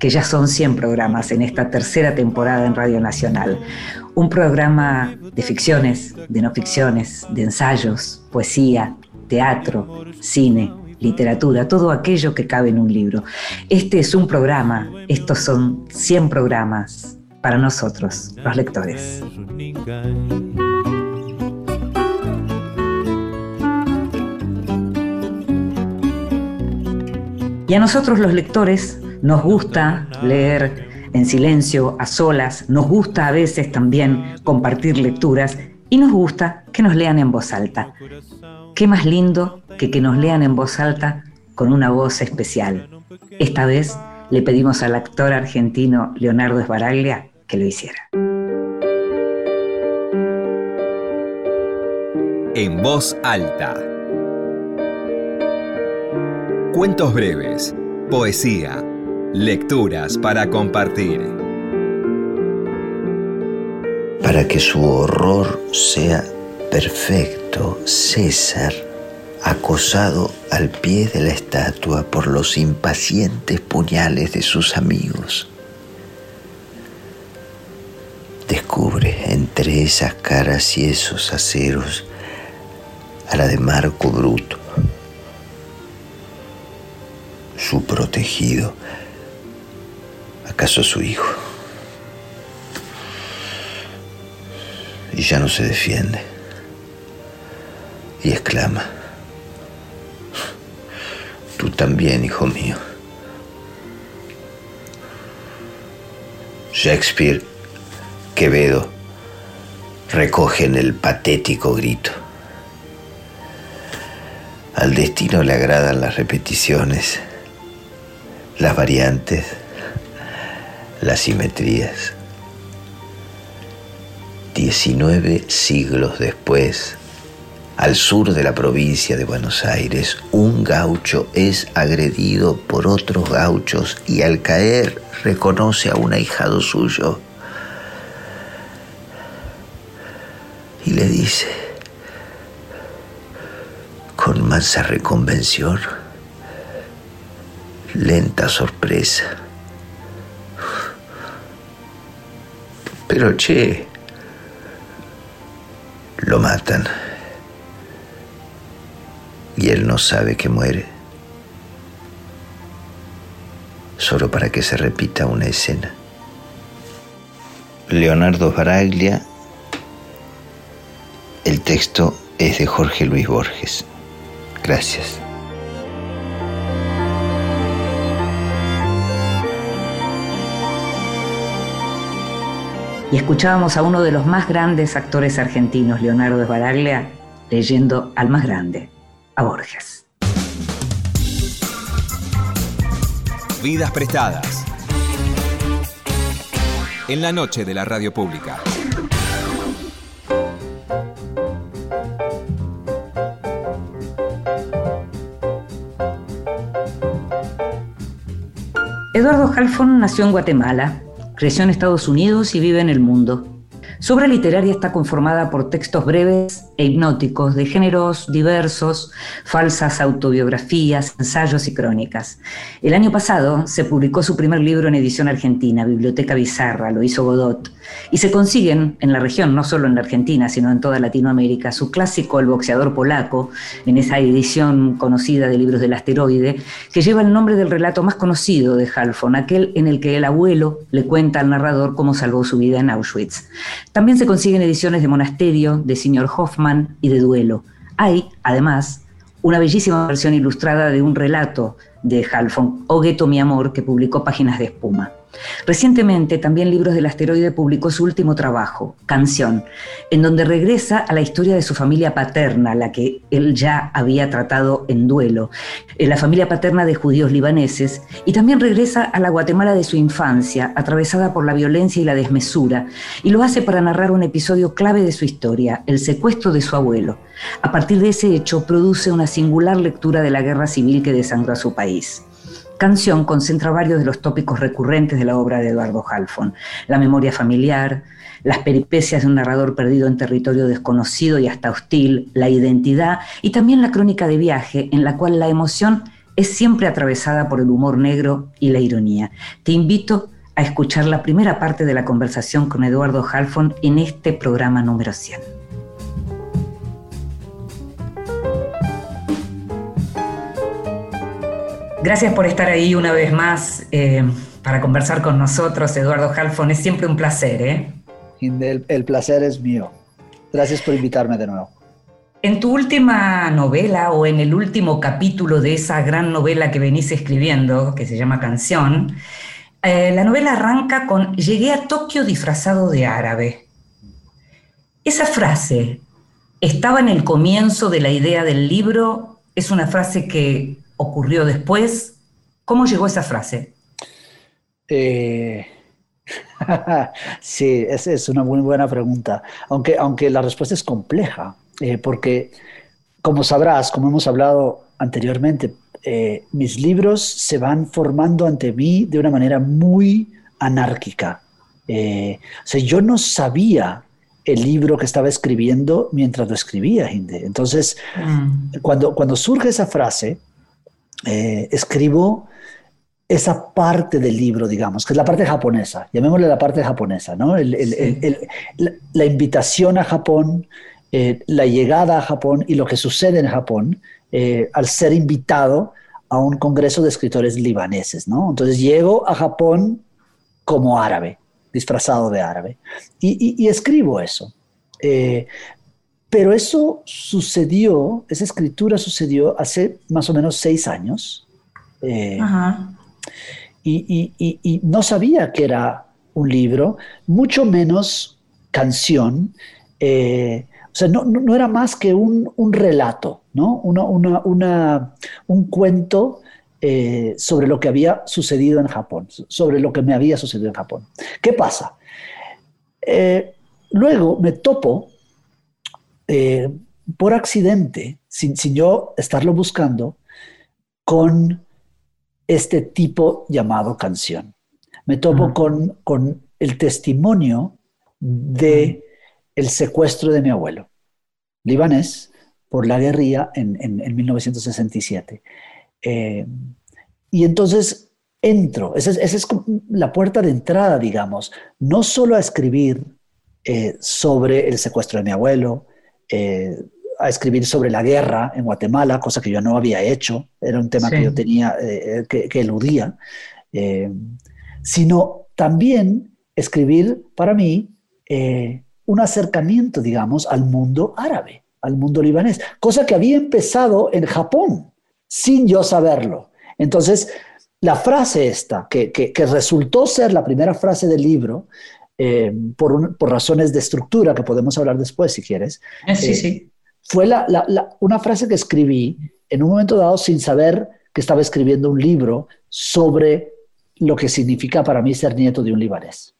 que ya son 100 programas en esta tercera temporada en Radio Nacional. Un programa de ficciones, de no ficciones, de ensayos, poesía, teatro, cine, literatura, todo aquello que cabe en un libro. Este es un programa, estos son 100 programas para nosotros, los lectores. Y a nosotros los lectores nos gusta leer en silencio, a solas, nos gusta a veces también compartir lecturas y nos gusta que nos lean en voz alta. ¿Qué más lindo que que nos lean en voz alta con una voz especial? Esta vez le pedimos al actor argentino Leonardo Esbaraglia que lo hiciera. En voz alta. Cuentos breves, poesía, lecturas para compartir. Para que su horror sea perfecto, César, acosado al pie de la estatua por los impacientes puñales de sus amigos, descubre entre esas caras y esos aceros a la de Marco Bruto, su protegido, acaso su hijo. Y ya no se defiende. Y exclama, tú también, hijo mío. Shakespeare Quevedo recogen el patético grito. Al destino le agradan las repeticiones, las variantes, las simetrías. Diecinueve siglos después, al sur de la provincia de Buenos Aires, un gaucho es agredido por otros gauchos y al caer reconoce a un ahijado suyo. y le dice, con mansa reconvención, lenta sorpresa, pero che, lo matan y él no sabe que muere, solo para que se repita una escena. Leonardo Baraglia el texto es de Jorge Luis Borges. Gracias. Y escuchábamos a uno de los más grandes actores argentinos, Leonardo Baraglia, leyendo al más grande, a Borges. Vidas prestadas. En la noche de la radio pública. Eduardo Halfon nació en Guatemala, creció en Estados Unidos y vive en el mundo. Su obra literaria está conformada por textos breves e hipnóticos de géneros diversos, falsas autobiografías, ensayos y crónicas. El año pasado se publicó su primer libro en edición argentina, Biblioteca Bizarra, lo hizo Godot, y se consiguen en la región, no solo en la Argentina, sino en toda Latinoamérica, su clásico El boxeador polaco, en esa edición conocida de libros del asteroide, que lleva el nombre del relato más conocido de Halfon, aquel en el que el abuelo le cuenta al narrador cómo salvó su vida en Auschwitz. También se consiguen ediciones de Monasterio, de Señor Hoffman y de Duelo. Hay, además, una bellísima versión ilustrada de un relato de Halfon, O Gueto mi amor, que publicó Páginas de Espuma. Recientemente, también Libros del Asteroide publicó su último trabajo, Canción, en donde regresa a la historia de su familia paterna, la que él ya había tratado en duelo, en la familia paterna de judíos libaneses, y también regresa a la Guatemala de su infancia, atravesada por la violencia y la desmesura, y lo hace para narrar un episodio clave de su historia, el secuestro de su abuelo. A partir de ese hecho, produce una singular lectura de la guerra civil que desangró a su país canción concentra varios de los tópicos recurrentes de la obra de Eduardo Halfon, la memoria familiar, las peripecias de un narrador perdido en territorio desconocido y hasta hostil, la identidad y también la crónica de viaje en la cual la emoción es siempre atravesada por el humor negro y la ironía. Te invito a escuchar la primera parte de la conversación con Eduardo Halfon en este programa número 100. Gracias por estar ahí una vez más eh, para conversar con nosotros, Eduardo Halfon. Es siempre un placer, ¿eh? El, placer es mío. Gracias por invitarme de nuevo. En tu última novela o en el último capítulo de esa gran novela que venís escribiendo, que se llama Canción, eh, la novela arranca con Llegué a Tokio disfrazado de árabe. Esa frase estaba en el comienzo de la idea del libro, es una frase que ocurrió después? ¿Cómo llegó esa frase? Eh, sí, esa es una muy buena pregunta, aunque, aunque la respuesta es compleja, eh, porque como sabrás, como hemos hablado anteriormente, eh, mis libros se van formando ante mí de una manera muy anárquica. o sea, yo no sabía el libro que estaba escribiendo mientras lo escribía, Hinde. Entonces, mm. cuando, cuando surge esa frase, eh, escribo esa parte del libro, digamos, que es la parte japonesa, llamémosle la parte japonesa, ¿no? la, invitación a Japón, eh, la llegada a Japón y lo que sucede en Japón eh, al ser invitado a un congreso de escritores libaneses, ¿no? Entonces llego a Japón como árabe, disfrazado de árabe, y, escribo eso. Pero eso sucedió, esa escritura sucedió hace más o menos seis años. Eh, y, no sabía que era un libro, mucho menos canción. Eh, o sea, no, era más que un, relato, ¿no? un cuento eh, sobre lo que había sucedido en Japón, sobre lo que me había sucedido en Japón. ¿Qué pasa? luego me topo eh, por accidente, sin, yo estarlo buscando, con este tipo llamado canción. Me topo con, con, el testimonio de el secuestro de mi abuelo, libanés, por la guerrilla en, 1967. Eh, y entonces entro, esa es, la puerta de entrada, digamos, no solo a escribir eh, sobre el secuestro de mi abuelo, eh, a escribir sobre la guerra en Guatemala, cosa que yo no había hecho, era un tema que yo tenía, eh, que, eludía, eh, sino también escribir para mí un acercamiento, digamos, al mundo árabe, al mundo libanés, cosa que había empezado en Japón, sin yo saberlo. Entonces, la frase esta, que, que resultó ser la primera frase del libro, eh, por, por, razones de estructura, que podemos hablar después si quieres. Eh, sí, sí. Fue la, una frase que escribí en un momento dado sin saber que estaba escribiendo un libro sobre lo que significa para mí ser nieto de un libanés.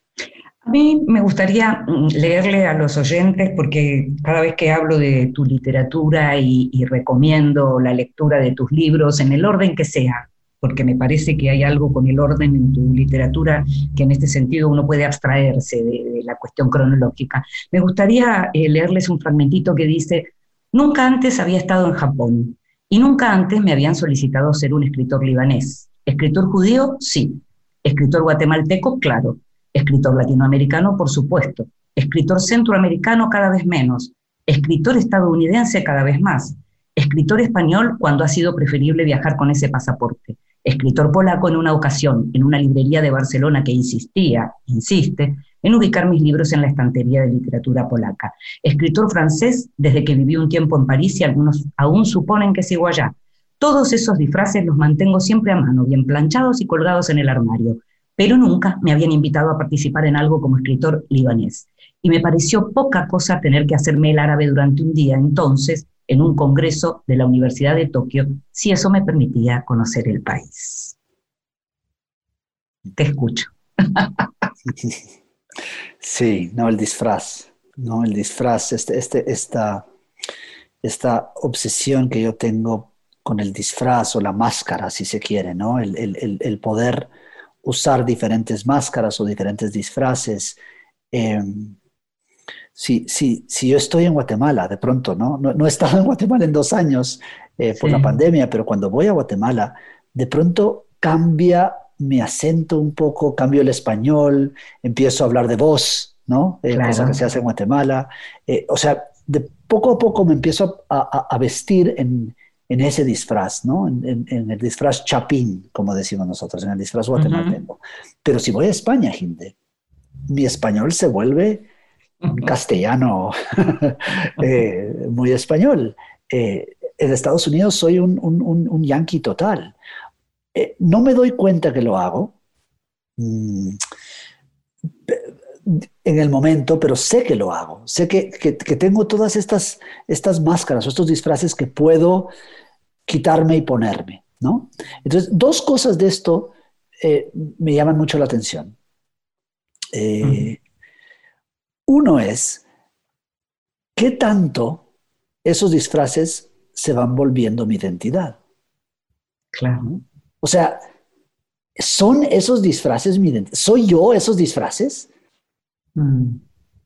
A mí me gustaría mm, leerle a los oyentes, porque cada vez que hablo de tu literatura y, y, recomiendo la lectura de tus libros, en el orden que sea, porque me parece que hay algo con el orden en tu literatura que en este sentido uno puede abstraerse de, la cuestión cronológica. Me gustaría eh, leerles un fragmentito que dice, nunca antes había estado en Japón y nunca antes me habían solicitado ser un escritor libanés. ¿Escritor judío? Sí. ¿Escritor guatemalteco? Claro. ¿Escritor latinoamericano? Por supuesto. ¿Escritor centroamericano? Cada vez menos. ¿Escritor estadounidense? Cada vez más. Escritor español cuando ha sido preferible viajar con ese pasaporte escritor polaco en una ocasión en una librería de Barcelona que insistía, insiste, en ubicar mis libros en la estantería de literatura polaca. Escritor francés desde que viví un tiempo en París y algunos aún suponen que sigo allá. Todos esos disfraces los mantengo siempre a mano, bien planchados y colgados en el armario. pero nunca me habían invitado a participar en algo como escritor libanés. Y me pareció poca cosa tener que hacerme el árabe durante un día entonces en un congreso de la Universidad de Tokio, si eso me permitía conocer el país. Te escucho. Sí, no, el disfraz, no, el disfraz, este, este, esta, esta obsesión que yo tengo con el disfraz o la máscara, si se quiere, ¿no? El, poder usar diferentes máscaras o diferentes disfraces. Em, si, si, si, yo estoy en Guatemala, de pronto, ¿no? No, he estado en Guatemala en dos años eh, por la pandemia, pero cuando voy a Guatemala, de pronto cambia mi acento un poco, cambio el español, empiezo a hablar de voz, ¿no? Eh, cosa que se hace en Guatemala. Eh, o sea, de poco a poco me empiezo a, vestir en, ese disfraz, ¿no? En, el disfraz chapín, como decimos nosotros, en el disfraz guatemalteco. Pero si voy a España, gente, mi español se vuelve castellano eh, muy español. en Estados Unidos soy un, un, un yankee total. Eh, no me doy cuenta que lo hago mm, en el momento, pero sé que lo hago. Sé que, tengo todas estas, estas máscaras o estos disfraces que puedo quitarme y ponerme. ¿no? Entonces, dos cosas de esto eh, me llaman mucho la atención. Eh, uno es, ¿qué tanto esos disfraces se van volviendo mi identidad? Claro. O sea, ¿son esos disfraces mi identidad? ¿Soy yo esos disfraces? Mm.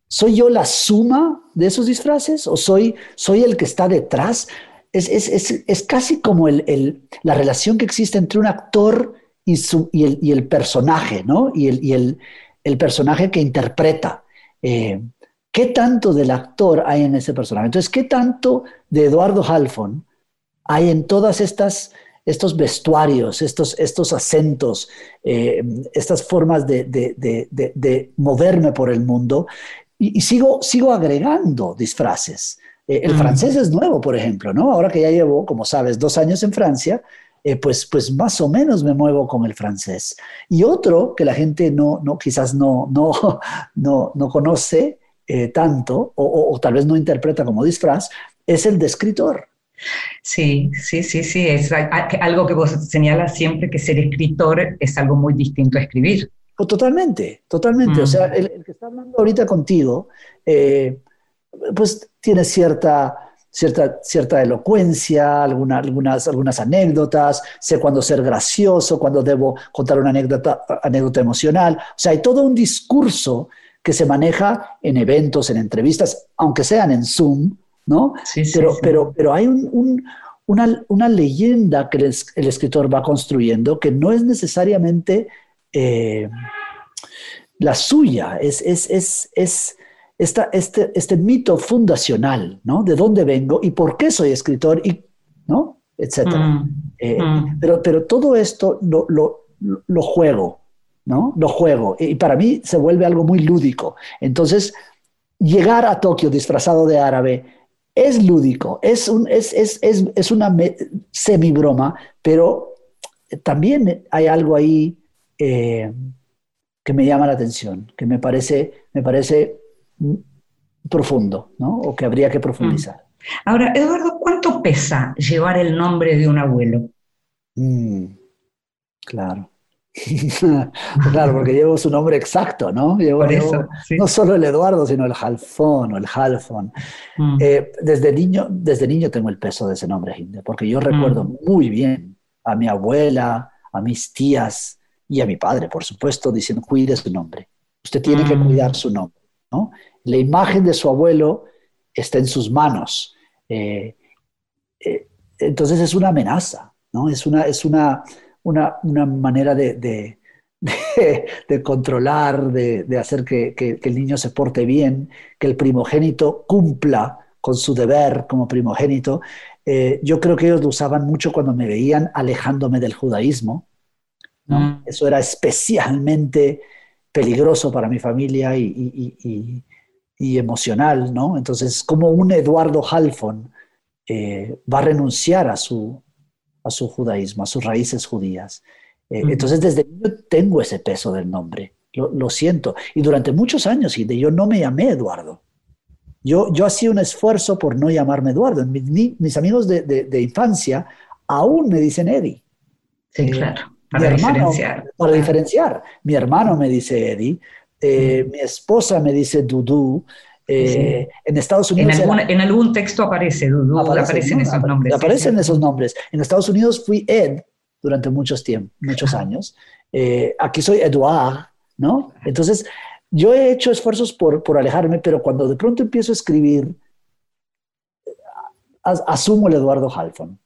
¿Soy yo la suma de esos disfraces? ¿O soy, soy el que está detrás? Es, casi como la relación que existe entre un actor y, su, y, el, personaje, ¿no? Y el, el personaje que interpreta. Eh, ¿Qué tanto del actor hay en ese personaje? Entonces, ¿qué tanto de Eduardo Halfon hay en todas estas estos vestuarios, estos, estos acentos, eh, estas formas de, moverme por el mundo y, sigo, sigo agregando disfraces. Eh, el francés es nuevo, por ejemplo, ¿no? Ahora que ya llevo, como sabes, dos años en Francia, eh, pues, pues más o menos me muevo con el francés. Y otro que la gente no, no quizás no, no, no, no conoce tanto o, o, tal vez no interpreta como disfraz, es el de escritor. Sí, sí, sí, sí, es algo que vos señalas siempre, que ser escritor es algo muy distinto a escribir. totalmente, totalmente. O sea, mm. el, que está hablando ahorita contigo, eh, pues tiene cierta, cierta, cierta elocuencia, algunas, algunas anécdotas, sé cuándo ser gracioso, cuándo debo contar una anécdota, anécdota emocional. O sea, hay todo un discurso que se maneja en eventos, en entrevistas, aunque sean en Zoom, ¿no? pero, Pero, pero hay una, leyenda que el, escritor va construyendo que no es necesariamente eh, la suya, es, es, esta, este, este mito fundacional, ¿no? De dónde vengo y por qué soy escritor, y, ¿no? Etcétera. Mm, eh, mm. Pero, pero todo esto lo, lo, juego, ¿no? Lo juego. Y para mí se vuelve algo muy lúdico. Entonces, llegar a Tokio disfrazado de árabe, es lúdico, es, un, es, es, es, es una semi-broma, pero también hay algo ahí eh, que me llama la atención, que me parece, me parece profundo, ¿no? O que habría que profundizar. Mm. Ahora, Eduardo, ¿cuánto pesa llevar el nombre de un abuelo? Mm, claro. claro, porque llevo su nombre exacto, ¿no? Llevo, No solo el Eduardo, sino el Jalfón o el Jalfón. Mm. Eh, desde, niño, desde niño tengo el peso de ese nombre, porque yo recuerdo mm. muy bien a mi abuela, a mis tías y a mi padre, por supuesto, diciendo, cuide su nombre. Usted tiene que cuidar su nombre, ¿no? La imagen de su abuelo está en sus manos. Eh, eh, entonces es una amenaza, ¿no? Es una, es una, una, manera de, controlar, de, hacer que, el niño se porte bien, que el primogénito cumpla con su deber como primogénito. Eh, yo creo que ellos lo usaban mucho cuando me veían alejándome del judaísmo. Mm. Eso era especialmente peligroso para mi familia y, emocional, ¿no? Entonces, como un Eduardo Halfon eh, va a renunciar a su, a su judaísmo, a sus raíces judías. Eh, entonces, desde niño tengo ese peso del nombre, lo, siento. Y durante muchos años, y de yo no me llamé Eduardo. Yo, yo hacía un esfuerzo por no llamarme Eduardo. Mis, mis amigos de, de, infancia aún me dicen Eddie. Sí, eh, claro. Para diferenciar. Para diferenciar. Mi hermano me dice Eddie, eh, mi esposa me dice Dudu. En Estados Unidos. En algún, texto aparece Dudu, aparecen esos nombres. Aparecen esos nombres. En Estados Unidos fui Ed durante muchos tiempos, muchos años. Eh, aquí soy Eduard, ¿no? Entonces, yo he hecho esfuerzos por, por alejarme, pero cuando de pronto empiezo a escribir, asumo el Eduardo Halfon,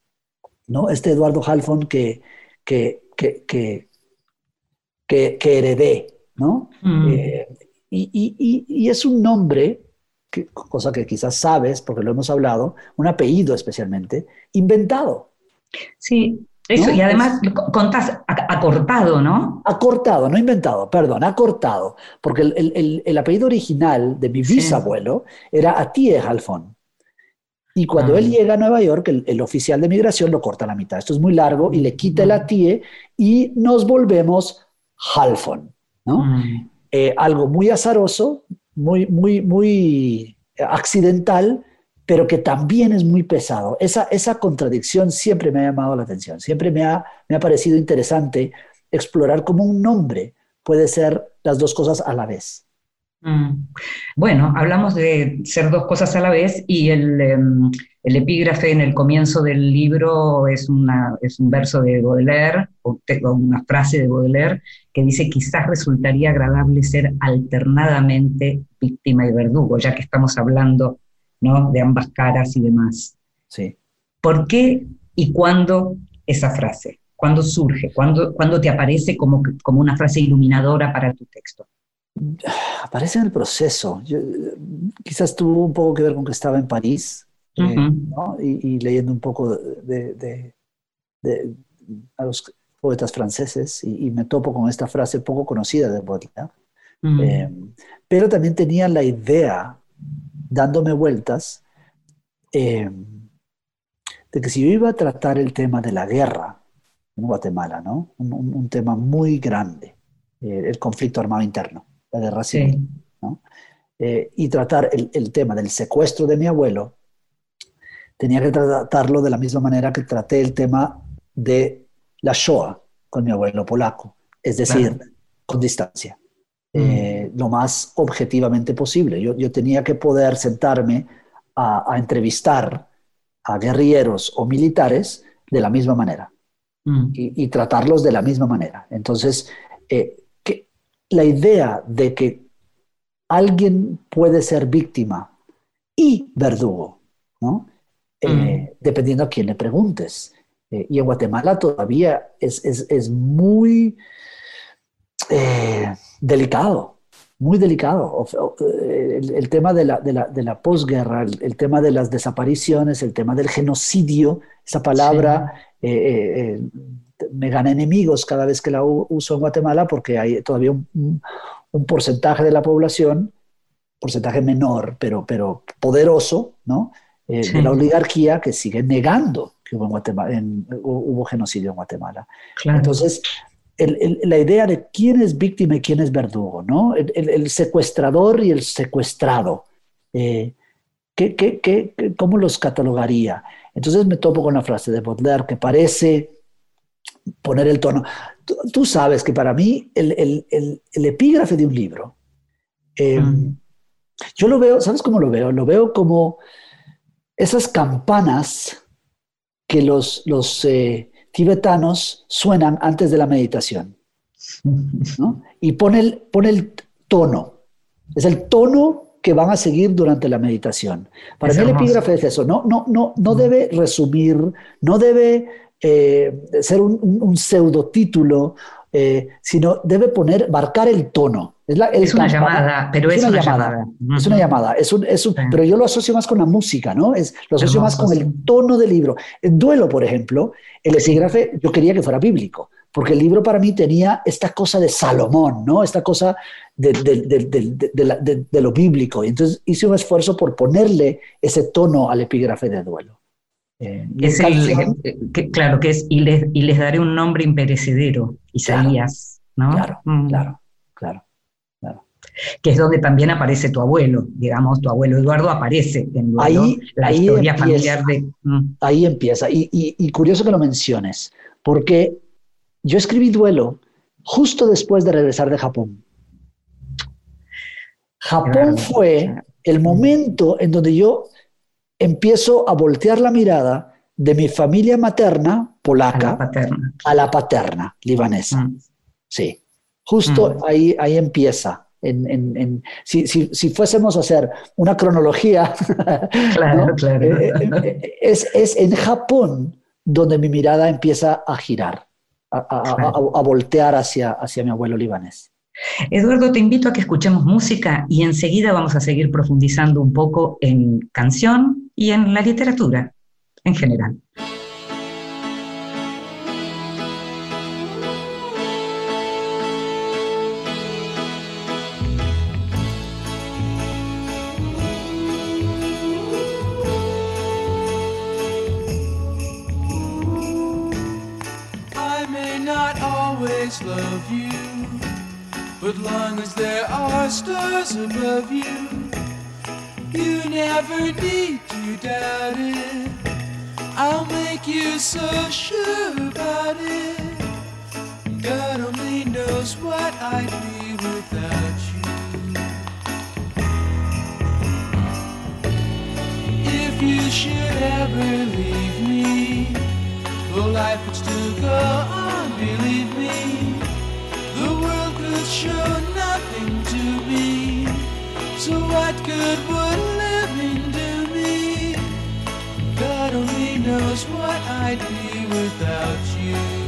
¿no? Este Eduardo Halfon que, que, que, que, que, heredé, ¿no? Mm. Eh, y, y, y, es un nombre, cosa que quizás sabes, porque lo hemos hablado, un apellido especialmente, inventado. Sí, eso, y además contás acortado, ¿no? Acortado, no inventado, perdón, acortado. Porque el, apellido original de mi bisabuelo era Atie Halfon. Y cuando él llega a Nueva York, el, oficial de migración lo corta a la mitad. Esto es muy largo y le quita el Atie y nos volvemos Halfon, ¿no? Eh, algo muy azaroso, muy, muy, muy accidental, pero que también es muy pesado. Esa, esa contradicción siempre me ha llamado la atención, siempre me ha, me ha parecido interesante explorar cómo un nombre puede ser las dos cosas a la vez. Mm. Bueno, hablamos de ser dos cosas a la vez y el, em, el epígrafe en el comienzo del libro es, una, es un verso de Baudelaire, o una frase de Baudelaire, que dice, quizás resultaría agradable ser alternadamente víctima y verdugo, ya que estamos hablando ¿no? De ambas caras y demás. Sí. ¿Por qué y cuándo esa frase? ¿Cuándo surge? ¿Cuándo, te aparece como, como una frase iluminadora para tu texto? Aparece en el proceso. quizás tuvo un poco que ver con que estaba en París eh, y, leyendo un poco de, a los poetas franceses y, me topo con esta frase poco conocida de Baudelaire. Eh, pero también tenía la idea dándome vueltas eh, de que si yo iba a tratar el tema de la guerra en Guatemala, ¿no? Un, tema muy grande, eh, el conflicto armado interno, la guerra civil, ¿no? Eh, y tratar el, el, tema del secuestro de mi abuelo, tenía que tratarlo de la misma manera que traté el tema de la Shoah con mi abuelo polaco, es decir, con distancia. Eh, lo más objetivamente posible. Yo, yo, tenía que poder sentarme a, entrevistar a guerrilleros o militares de la misma manera mm. y, tratarlos de la misma manera. Entonces, eh, la idea de que alguien puede ser víctima y verdugo, ¿no? Eh, mm. dependiendo a quién le preguntes. y en Guatemala todavía es, es, es muy delicado, muy delicado. El, tema de la, de la, de la posguerra, el, tema de las desapariciones, el tema del genocidio, esa palabra eh, eh, eh, me gana enemigos cada vez que la uso en Guatemala porque hay todavía un, porcentaje de la población, porcentaje menor, pero, pero poderoso, ¿no? de la oligarquía que sigue negando que hubo, en Guatemala, hubo genocidio en Guatemala. Entonces, la idea de quién es víctima y quién es verdugo, ¿no? El, secuestrador y el secuestrado. Eh, cómo los catalogaría? Entonces me topo con la frase de Baudelaire que parece poner el tono. Tú, sabes que para mí el, epígrafe de un libro, em, mm. yo lo veo, ¿sabes cómo lo veo? Lo veo como esas campanas que los, los eh, tibetanos suenan antes de la meditación. Y pone el, pone el tono. Es el tono que van a seguir durante la meditación. Para mí el epígrafe es eso. No, no, no, no debe resumir, no debe eh, ser un, un, pseudotítulo, eh, sino debe poner, marcar el tono. Es, una llamada, pero es, una, llamada. Es una llamada, es un, es un, pero yo lo asocio más con la música, ¿no? Es, lo asocio más con el tono del libro. En Duelo, por ejemplo, el epígrafe yo quería que fuera bíblico, porque el libro para mí tenía esta cosa de Salomón, ¿no? Esta cosa de, de, lo bíblico. Y entonces hice un esfuerzo por ponerle ese tono al epígrafe de Duelo. Eh, claro, que es y les, y les daré un nombre imperecedero, Isaías, ¿no? Claro, mm. claro, claro, claro. Que es donde también aparece tu abuelo, digamos, tu abuelo Eduardo aparece en ahí, la historia familiar de... Mm. Ahí empieza, y, y curioso que lo menciones, porque yo escribí duelo justo después de regresar de Japón. Japón fue el momento en donde yo empiezo a voltear la mirada de mi familia materna polaca a la paterna, libanesa. Mm. Sí, justo mm. ahí, ahí empieza. si, fuésemos a hacer una cronología, eh, eh, eh, es, en Japón donde mi mirada empieza a girar, a, voltear hacia, hacia mi abuelo libanés. Eduardo, te invito a que escuchemos música y enseguida vamos a seguir profundizando un poco en canción y en la literatura en general. But long as there are stars above you, you never need to doubt it. I'll make you so sure about it. God only knows what I'd be without you. If you should ever leave me, life would still go I'd be without you.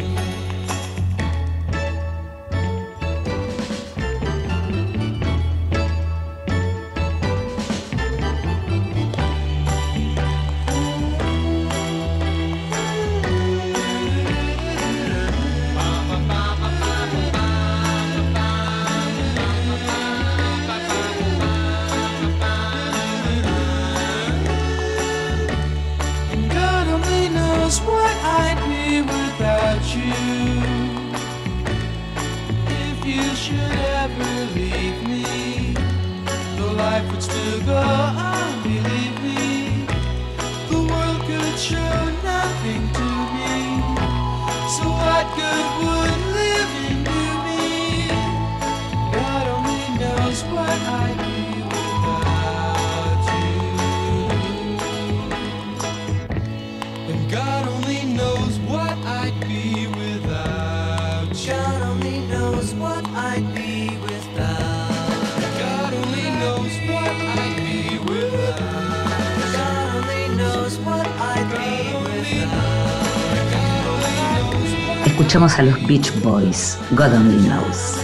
Escuchamos a los Beach Boys, God Only Knows.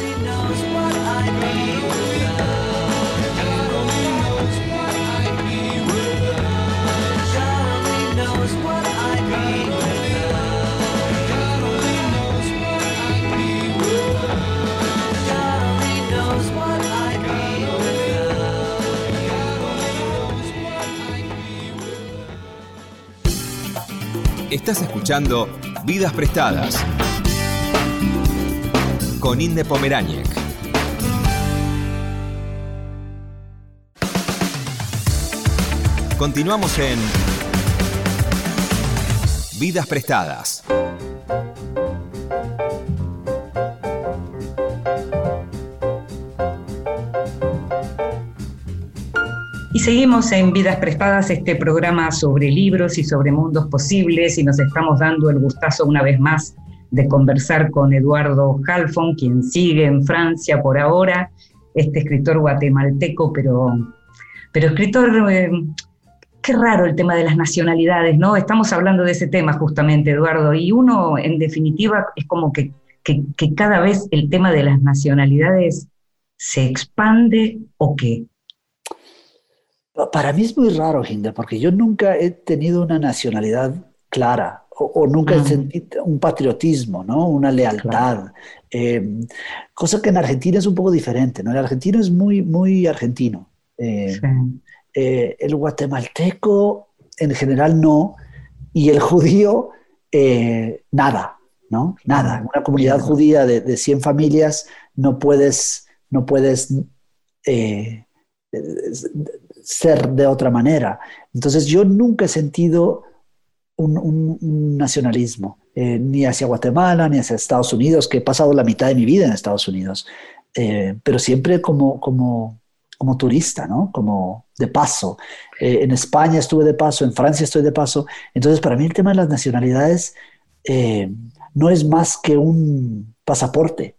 Estás escuchando Vidas Prestadas con Inde Pomeráñez. Continuamos en Vidas Prestadas. Y seguimos en Vidas Prestadas, este programa sobre libros y sobre mundos posibles, y nos estamos dando el gustazo una vez más de conversar con Eduardo Halfon, quien sigue en Francia por ahora, este escritor guatemalteco, pero, pero escritor, eh, qué raro el tema de las nacionalidades, ¿no? Estamos hablando de ese tema justamente, Eduardo, y uno, en definitiva, es como que, que, cada vez el tema de las nacionalidades se expande o qué. Para mí es muy raro, Hinda, porque yo nunca he tenido una nacionalidad clara o, nunca he sentido un patriotismo, ¿no? Una lealtad. Eh, cosa que en Argentina es un poco diferente, ¿no? El argentino es muy, muy argentino. Eh, eh, el guatemalteco en general no. y el judío, nada, ¿no? Nada. En una comunidad judía de, de 100 familias no puedes, no puedes ser de otra manera. Entonces yo nunca he sentido un, un- un nacionalismo, eh, ni hacia Guatemala, ni hacia Estados Unidos, que he pasado la mitad de mi vida en Estados Unidos, eh, pero siempre como, como, como turista, ¿no? Como de paso. Eh, en España estuve de paso, en Francia estoy de paso. Entonces para mí el tema de las nacionalidades no es más que un pasaporte.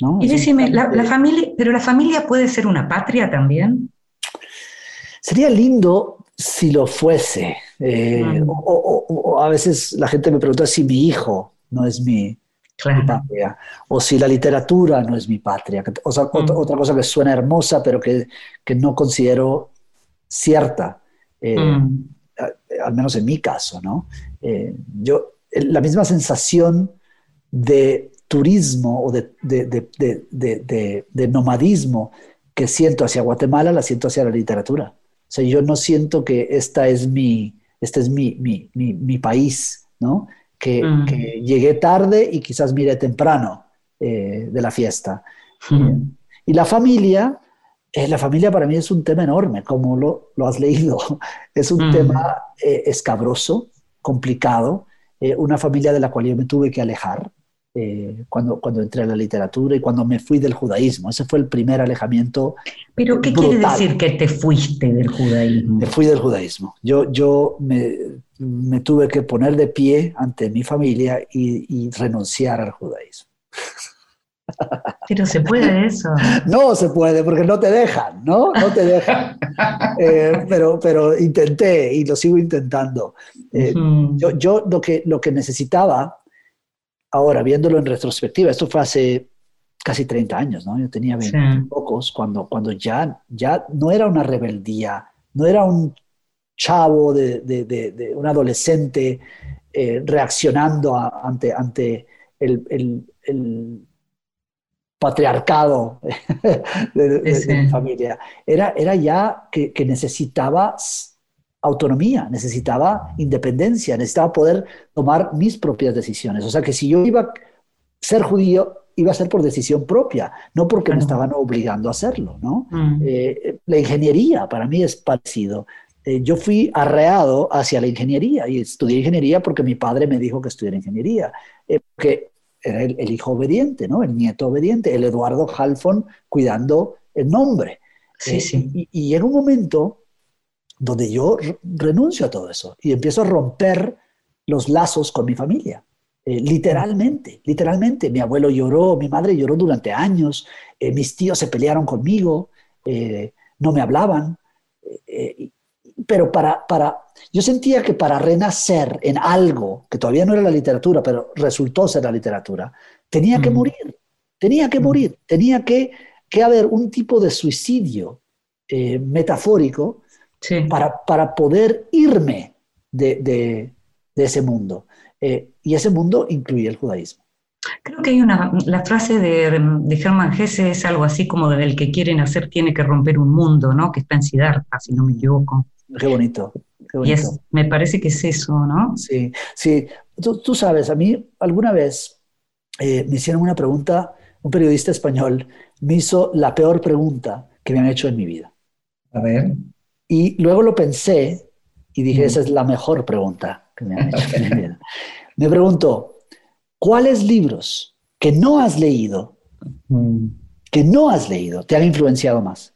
¿no? Y decime, la familia, pero la familia puede ser una patria también. Sería lindo si lo fuese. Eh, o, o- o- o a veces la gente me pregunta si mi hijo no es mi, patria, o si la literatura no es mi patria. O sea, Mm. otra cosa que suena hermosa, pero que, que no considero cierta, eh, Mm. a- al menos en mi caso, ¿no? Eh, yo, la misma sensación de turismo o de- de- de- de nomadismo que siento hacia Guatemala, la siento hacia la literatura. O sea, yo no siento que esta es mi, este es mi, mi, mi, mi país, ¿no? Que, Mm. que llegué tarde y quizás miré temprano eh, de la fiesta. Mm. Y la familia, eh, la familia para mí es un tema enorme, como lo, lo has leído. Es un Mm. tema eh, escabroso, complicado, eh, una familia de la cual yo me tuve que alejar eh, cuando, cuando entré a la literatura y cuando me fui del judaísmo. Ese fue el primer alejamiento. Pero ¿qué quiere Brutal. decir que te fuiste del judaísmo? Me fui del judaísmo. Yo, yo me, me tuve que poner de pie ante mi familia y, y renunciar al judaísmo. Pero se puede eso. No se puede porque no te dejan, ¿no? No te dejan. Eh, pero, pero intenté y lo sigo intentando. Eh, Mm. yo yo lo, que, lo que necesitaba, ahora viéndolo en retrospectiva, esto fue hace casi 30 años, ¿no? Yo tenía 20 Sí. pocos cuando, cuando ya, ya no era una rebeldía, no era un chavo, de, de- de- de un adolescente eh, reaccionando a- ante, ante el, el- el patriarcado de, Sí, mi familia. Era, era ya que, que necesitaba autonomía, necesitaba independencia, necesitaba poder tomar mis propias decisiones. O sea que si yo iba a ser judío, iba a ser por decisión propia, no porque me estaban obligando a hacerlo, ¿no? Mm. Eh, la ingeniería para mí es parecido. Eh, yo fui arreado hacia la ingeniería y estudié ingeniería porque mi padre me dijo que estudiara ingeniería, eh, porque era el, el hijo obediente, ¿no? El nieto obediente, el Eduardo Halfon cuidando el nombre. Sí, Eh, sí. Y, y llega un momento donde yo re- renuncio a todo eso y empiezo a romper los lazos con mi familia. Eh, literalmente, literalmente. Mi abuelo lloró, mi madre lloró durante años, eh, mis tíos se pelearon conmigo, eh, no me hablaban. pero para, para, yo sentía que para renacer en algo que todavía no era la literatura, pero resultó ser la literatura, tenía que Mm. morir, tenía que Mm. morir, tenía que, que haber un tipo de suicidio metafórico Sí. para, para poder irme de, de- de ese mundo. Eh, y ese mundo incluye el judaísmo. Creo que hay una, la frase de, de Hermann Hesse es algo así como del que quieren hacer tiene que romper un mundo, ¿no? Que está en Siddhartha, si no me equivoco. Qué bonito. Qué Y bonito. es, me parece que es eso, ¿no? Sí, sí. Tú, tú sabes, a mí alguna vez eh, me hicieron una pregunta, un periodista español me hizo la peor pregunta que me han hecho en mi vida. A ver. Y luego lo pensé y dije, Mm. esa es la mejor pregunta que me han hecho en mi vida. Me preguntó, ¿cuáles libros que no has leído, Mm. que no has leído, te han influenciado más?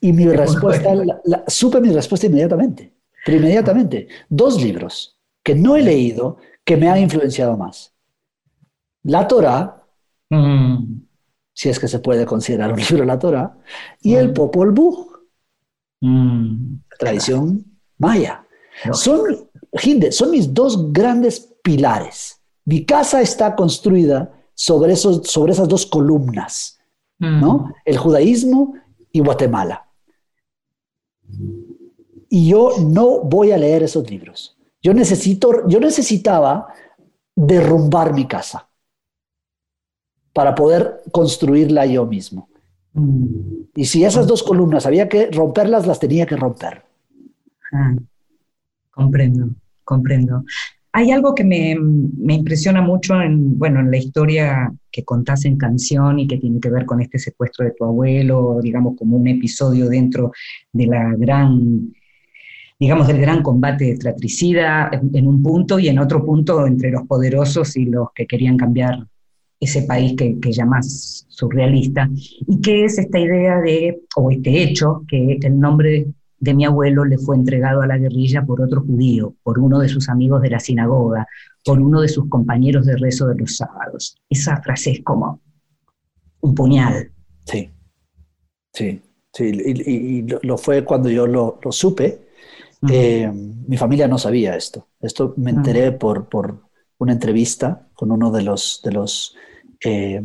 Y mi respuesta, la- supe mi respuesta inmediatamente, pero inmediatamente. Dos libros que no he leído que me han influenciado más. La Torah, Mm. Si es que se puede considerar un libro la Torah, y el Mm. Popol Vuh, Mm. tradición maya. Son, Hinde, son mis dos grandes pilares. Mi casa está construida sobre, esos, sobre esas dos columnas, Mm. ¿no? El judaísmo y Guatemala. Y yo no voy a leer esos libros. Yo, necesito, yo necesitaba derrumbar mi casa para poder construirla yo mismo. Y si esas dos columnas había que romperlas, las tenía que romper. Ah. Comprendo, comprendo. Hay algo que me, me, impresiona mucho en, bueno, en la historia que contás en canción y que tiene que ver con este secuestro de tu abuelo, digamos, como un episodio dentro de la gran, digamos, del gran combate tratricida en, en un punto y en otro punto entre los poderosos y los que querían cambiar ese país que, que llamás surrealista, y que es esta idea de, o este hecho, que el nombre de mi abuelo le fue entregado a la guerrilla por otro judío, por uno de sus amigos de la sinagoga, por uno de sus compañeros de rezo de los sábados. Esa frase es como un puñal. Sí, sí, sí, y, lo fue cuando yo lo, supe. Eh, mi familia no sabía esto. Esto me enteré por, por una entrevista con uno de los, de los eh,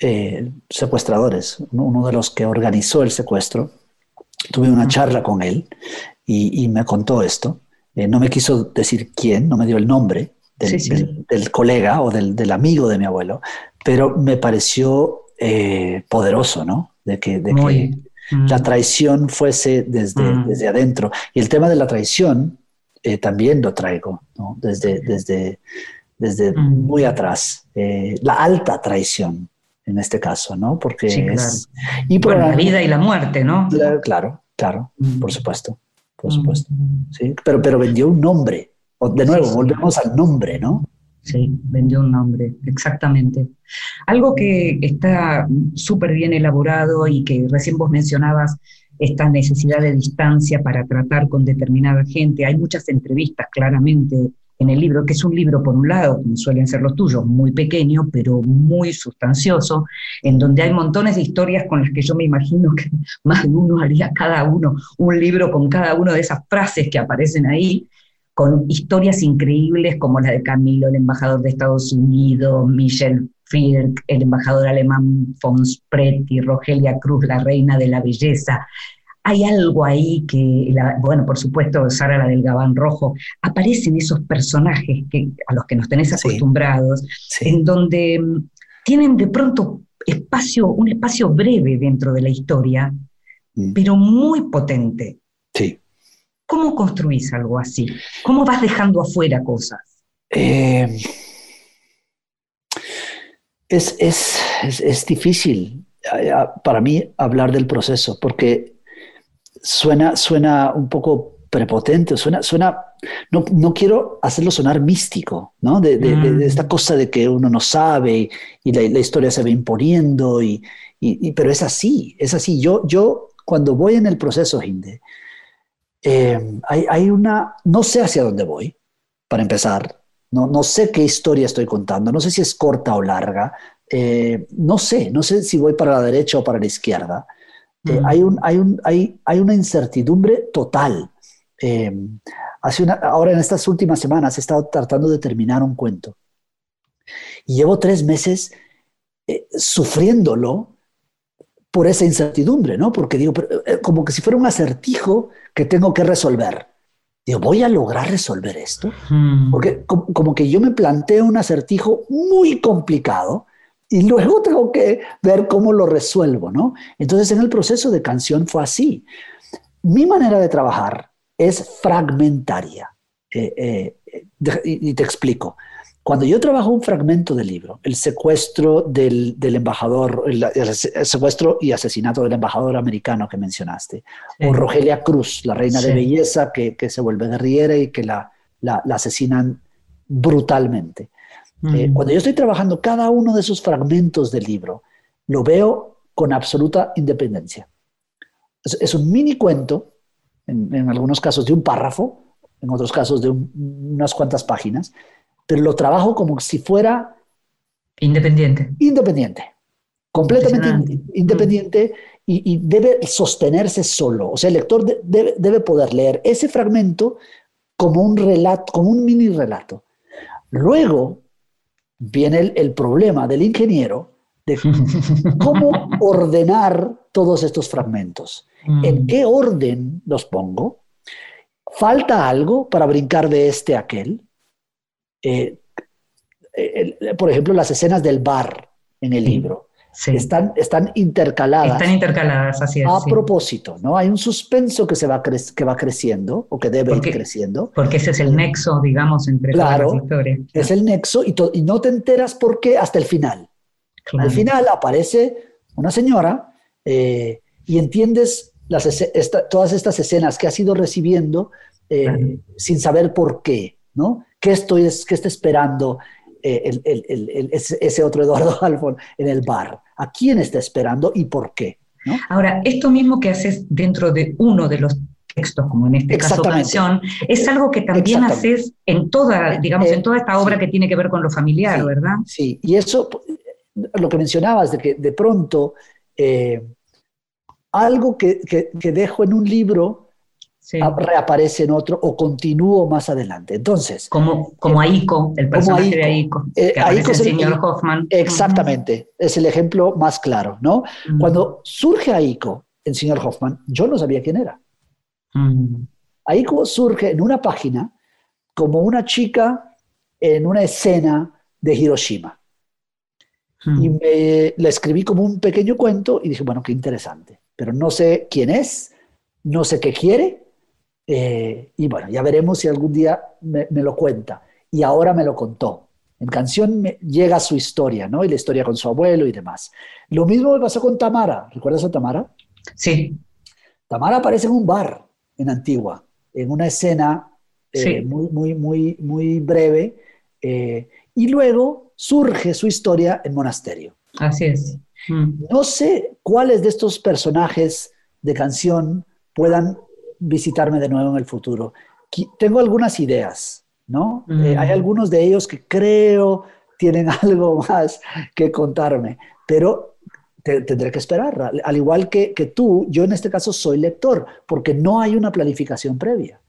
eh, secuestradores, uno de los que organizó el secuestro. Tuve una charla con él y, me contó esto. Eh, no me quiso decir quién, no me dio el nombre del, colega o del, amigo de mi abuelo, pero me pareció poderoso, ¿no? De que, de que la traición fuese desde, mm. desde adentro. Y el tema de la traición también lo traigo, ¿no? Desde, desde, desde mm. muy atrás. Eh, la alta traición, en este caso, ¿no? Porque es... Y por la vida y la muerte, ¿no? Claro, claro, mm. por supuesto, por supuesto. Mm. Sí, pero, pero vendió un nombre. De nuevo, volvemos al nombre, ¿no? Sí, vendió un nombre, exactamente. Algo que está súper bien elaborado y que recién vos mencionabas, esta necesidad de distancia para tratar con determinada gente. Hay muchas entrevistas claramente en el libro, que es un libro, por un lado, como suelen ser los tuyos, muy pequeño, pero muy sustancioso, en donde hay montones de historias con las que yo me imagino que más de uno haría cada uno un libro con cada una de esas frases que aparecen ahí, con historias increíbles como la de Camilo, el embajador de Estados Unidos, Michel Firk, el embajador alemán von Spretti, Rogelia Cruz, la reina de la belleza, hay algo ahí que, bueno, por supuesto, Sara la del Gabán Rojo, aparecen esos personajes que, a los que nos tenés acostumbrados, en donde mm, tienen de pronto espacio, un espacio breve dentro de la historia, mm. pero muy potente. Sí. ¿Cómo construís algo así? ¿Cómo vas dejando afuera cosas? Eh, es, es, difícil eh, para mí hablar del proceso, porque suena, suena un poco prepotente, suena, suena no, no quiero hacerlo sonar místico, ¿no? De, de, de, mm. esta cosa de que uno no sabe y, la, la, historia se va imponiendo, y, y, pero es así, es así. Yo, yo cuando voy en el proceso, Hinde, eh, hay, hay, una, no sé hacia dónde voy, para empezar, no, no sé qué historia estoy contando, no sé si es corta o larga, eh, no sé, no sé si voy para la derecha o para la izquierda. Eh, hay, un, hay, un, hay, hay, una incertidumbre total. Eh, hace una, ahora en estas últimas semanas he estado tratando de terminar un cuento y llevo tres meses eh, sufriéndolo por esa incertidumbre, ¿no? Porque digo, como que si fuera un acertijo que tengo que resolver. Digo, ¿voy a lograr resolver esto? Porque como, como que yo me planteo un acertijo muy complicado y luego tengo que ver cómo lo resuelvo, ¿no? Entonces en el proceso de canción fue así. Mi manera de trabajar es fragmentaria. Eh, eh, y, te explico. Cuando yo trabajo un fragmento del libro, el secuestro del, embajador, el, secuestro y asesinato del embajador americano que mencionaste, o Rogelia Cruz, la reina de belleza que, se vuelve guerrillera y que la, la asesinan brutalmente. Eh, cuando yo estoy trabajando cada uno de esos fragmentos del libro, lo veo con absoluta independencia. Es, un mini cuento, en, algunos casos de un párrafo, en otros casos de unas cuantas páginas, pero lo trabajo como si fuera... Independiente. Independiente. Completamente independiente y, debe sostenerse solo. O sea, el lector debe, debe poder leer ese fragmento como un relato, como un mini relato. Luego, viene el, problema del ingeniero de cómo ordenar todos estos fragmentos. ¿En mm. qué orden los pongo? ¿Falta algo para brincar de este a aquel? Eh, por ejemplo, las escenas del bar en el libro. Sí. Están, están intercaladas. Están intercaladas, así es. a sí. propósito, ¿no? Hay un suspenso que, se va, cre- que va creciendo o que debe Porque- ir creciendo. Porque ese es el nexo, digamos, entre Claro. todas las historias. Es el nexo y, no te enteras por qué hasta el final. Claro. Al final aparece una señora eh, y entiendes las ese- esta- todas estas escenas que has ido recibiendo eh, Claro. sin saber por qué, ¿no? ¿Qué, estoy, qué está esperando eh, el- el- el- el- ese, otro Eduardo Alfon en el bar? ¿A quién está esperando y por qué? ¿no? Ahora, esto mismo que haces dentro de uno de los textos, como en este caso canción, es algo que también haces en toda, digamos, Eh, en toda esta obra sí. que tiene que ver con lo familiar, Sí. ¿verdad? Sí, y eso, lo que mencionabas, de que de pronto eh, algo que, que- que dejo en un libro Sí. a- reaparece en otro o continúo más adelante. Entonces, Como, como Aiko, el personaje de Aiko. Aiko, Eh, Aiko es el- señor Hoffman. exactamente, es el ejemplo más claro, ¿no? Cuando surge Aiko, el señor Hoffman, yo no sabía quién era. Mm. Aiko surge en una página como una chica en una escena de Hiroshima. Mm. Y me, la escribí como un pequeño cuento y dije, bueno, qué interesante. Pero no sé quién es, no sé qué quiere. Eh, y bueno, ya veremos si algún día me, me lo cuenta. Y ahora me lo contó. En canción me- llega su historia, ¿no? Y la historia con su abuelo y demás. Lo mismo me pasó con Tamara. ¿Recuerdas a Tamara? Sí, Tamara aparece en un bar en Antigua, en una escena eh, Sí. muy, muy, muy, muy breve. eh, y luego surge su historia en monasterio. así es. Mm. No sé cuáles de estos personajes de canción puedan visitarme de nuevo en el futuro. Tengo algunas ideas, ¿no? Mm. Eh, hay algunos de ellos que creo tienen algo más que contarme, pero te- tendré que esperar. Al, al igual que, que tú, yo en este caso soy lector, porque no hay una planificación previa.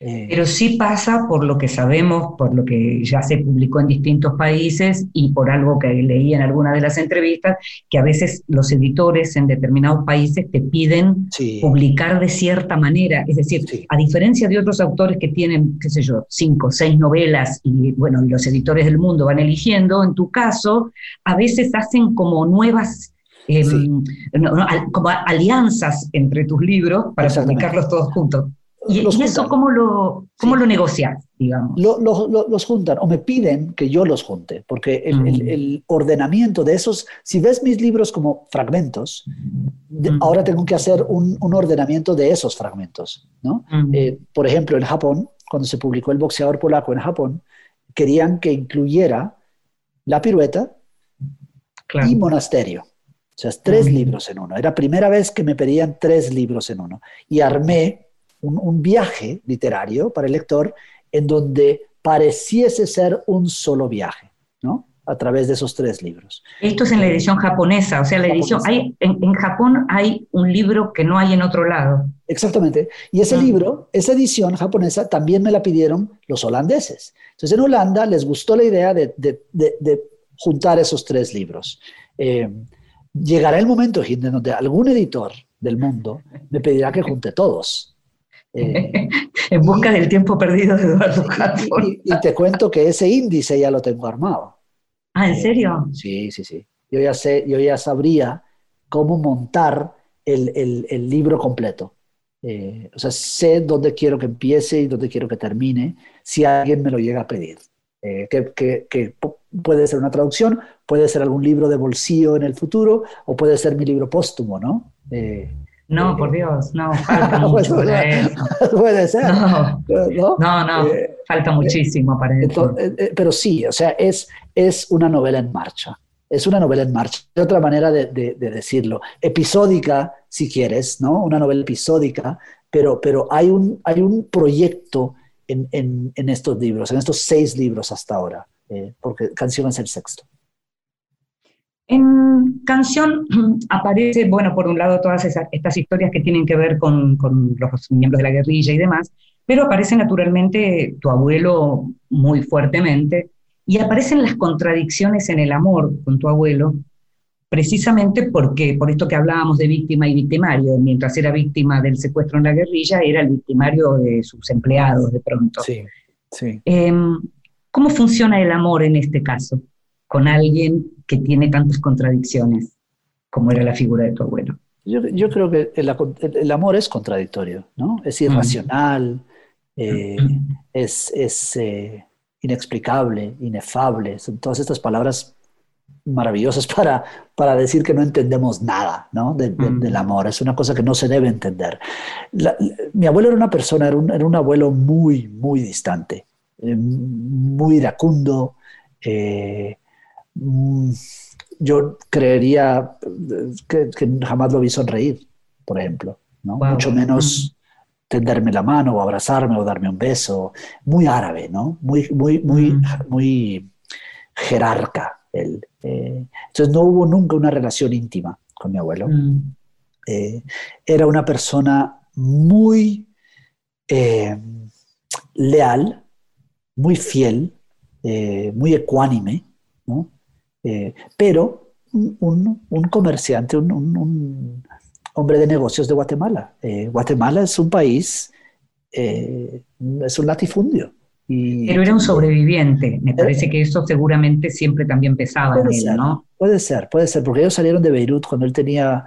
Eh, Pero sí pasa por lo que sabemos, por lo que ya se publicó en distintos países y por algo que leí en alguna de las entrevistas, que a veces los editores en determinados países te piden sí, publicar de cierta manera. Es decir, Sí. a diferencia de otros autores que tienen, qué sé yo, cinco, seis novelas y bueno, los editores del mundo van eligiendo, en tu caso, a veces hacen como nuevas... em, Sí. no, no, al- como alianzas entre tus libros para publicarlos todos juntos. ¿Y, Los y eso cómo lo, cómo Sí. lo negocias, digamos? Lo- lo- lo- los juntan o me piden que yo los junte, porque el, Mm. el- el ordenamiento de esos, si ves mis libros como fragmentos, de- Mm. ahora tengo que hacer un, un ordenamiento de esos fragmentos. ¿no? Mm. Eh, por ejemplo, en Japón, cuando se publicó El boxeador polaco en Japón, querían que incluyera La pirueta claro. y Monasterio. O sea, es tres Mm. libros en uno. Era primera vez que me pedían tres libros en uno. Y armé un, un viaje literario para el lector en donde pareciese ser un solo viaje, ¿no? A través de esos tres libros. Esto es en la edición japonesa, o sea, la edición, hay, en, en Japón hay un libro que no hay en otro lado. Exactamente. Y ese Ah. libro, esa edición japonesa, también me la pidieron los holandeses. Entonces, en Holanda les gustó la idea de, de- de- de juntar esos tres libros. Eh, llegará el momento en donde algún editor del mundo me pedirá que junte todos. Eh, en busca del tiempo perdido de Eduardo Halford. y, y te cuento que ese índice ya lo tengo armado. Ah, ¿en serio? Sí, sí, sí. Yo ya sé, yo ya sabría cómo montar el, el- el libro completo. Eh, o sea, sé dónde quiero que empiece y dónde quiero que termine, si alguien me lo llega a pedir. Eh, que, que- que pu- puede ser una traducción, puede ser algún libro de bolsillo en el futuro, o puede ser mi libro póstumo, ¿no? Eh, No, por Dios, no, falta Pues, mucho para eso. puede ser. No, ¿no? no, no, Eh, falta muchísimo para eso. Entonces, eh, eh, pero sí, o sea, es, es una novela en marcha. Es una novela en marcha. De otra manera de, de- de decirlo. Episódica, si quieres, ¿no? Una novela episódica, pero, pero hay, un, hay un proyecto en, en- en estos libros, en estos seis libros hasta ahora, eh, porque Canción es el sexto. En canción aparece, bueno, por un lado todas esas- estas historias que tienen que ver con, con los miembros de la guerrilla y demás, pero aparece naturalmente tu abuelo muy fuertemente y aparecen las contradicciones en el amor con tu abuelo, precisamente porque, por esto que hablábamos de víctima y victimario, mientras era víctima del secuestro en la guerrilla, era el victimario de sus empleados de pronto. Sí, sí. Em, ¿Cómo funciona el amor en este caso con alguien que tiene tantas contradicciones? como era la figura de tu abuelo. Yo, yo creo que el, el, amor es contradictorio, ¿no? Es irracional, eh, es, es eh, inexplicable, inefable. Son todas estas palabras maravillosas para, para decir que no entendemos nada ¿no? del amor. Es una cosa que no se debe entender. mi abuelo era una persona, era un, era un abuelo muy, muy distante, eh, muy iracundo. Mm, yo creería que, jamás lo vi sonreír, por ejemplo, ¿no? Mucho menos tenderme la mano o abrazarme o darme un beso. Muy árabe, ¿no? Muy, muy, muy, muy jerarca. Él. Eh, entonces no hubo nunca una relación íntima con mi abuelo. Mm. Eh, era una persona muy eh, leal, muy fiel, muy ecuánime, ¿no? Eh, pero un, comerciante, un, hombre de negocios de Guatemala. Eh, Guatemala es un país, eh, es un latifundio. pero era un sobreviviente. Me parece que eso seguramente siempre también pesaba en él, ¿no? Puede ser, puede ser, porque ellos salieron de Beirut cuando él tenía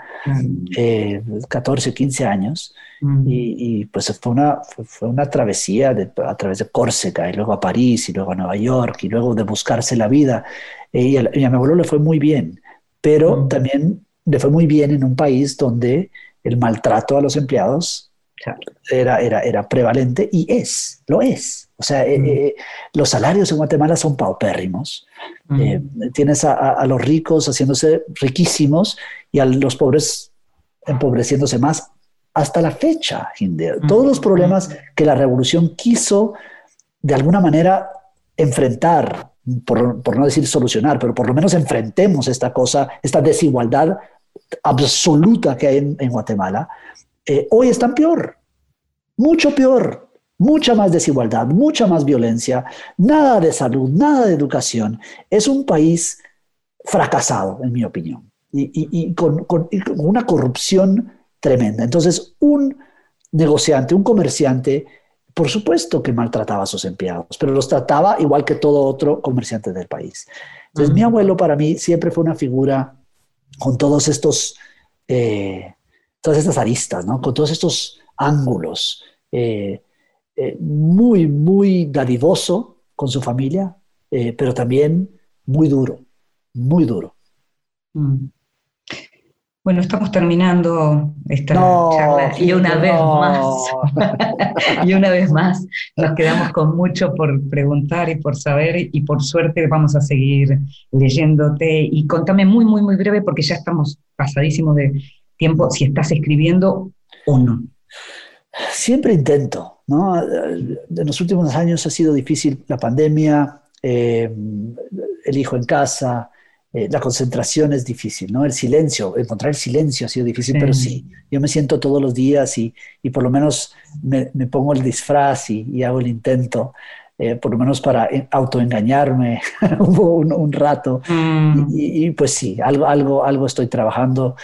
14, 15 años. Mm. Y, pues fue una, fue una travesía a través de Córcega y luego a París y luego a Nueva York y luego de buscarse la vida. Y a, mi abuelo le fue muy bien, pero mm. también le fue muy bien en un país donde el maltrato a los empleados era, era, era prevalente y es, lo es. O sea, eh, mm. eh, los salarios en Guatemala son paupérrimos. Eh, tienes a, a, los ricos haciéndose riquísimos y a los pobres empobreciéndose más. Hasta la fecha, Todos los problemas que la revolución quiso de alguna manera enfrentar, por, no decir solucionar, pero por lo menos enfrentemos esta cosa, esta desigualdad absoluta que hay en, Guatemala, eh, hoy están peor, mucho peor, mucha más desigualdad, mucha más violencia, nada de salud, nada de educación. Es un país fracasado, en mi opinión, y, con, con una corrupción tremenda. Entonces, un negociante, un comerciante, por supuesto que maltrataba a sus empleados, pero los trataba igual que todo otro comerciante del país. Entonces, mi abuelo para mí siempre fue una figura con todos estos, eh, todas estas aristas, ¿no? con todos estos ángulos, eh, eh, muy, muy dadivoso con su familia, pero también muy duro, muy duro. Mm. Bueno, estamos terminando esta charla y una vez más, y una vez más nos quedamos con mucho por preguntar y por saber y por suerte vamos a seguir leyéndote y contame muy, muy, muy breve porque ya estamos pasadísimos de tiempo si estás escribiendo o no. Siempre intento, ¿no? En los últimos años ha sido difícil la pandemia, eh, el hijo en casa, eh, la concentración es difícil, ¿no? El silencio, encontrar el silencio ha sido difícil, pero sí, yo me siento todos los días y, y por lo menos me, pongo el disfraz y, hago el intento, eh, por lo menos para autoengañarme un, un, rato. Mm. Y, pues sí, algo, algo, algo estoy trabajando.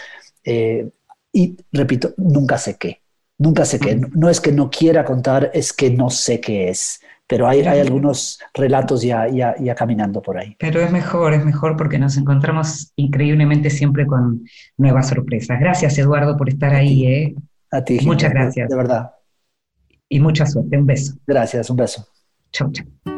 y repito, nunca sé qué, nunca sé qué. No es que no quiera contar, es que no sé qué es pero hay, hay algunos relatos ya, ya, ya, caminando por ahí. Pero es mejor, es mejor porque nos encontramos increíblemente siempre con nuevas sorpresas. Gracias, Eduardo, por estar ahí. ¿eh? A ti. Muchas gracias. De verdad. Y mucha suerte. Un beso. Gracias, un beso. Chau, chau.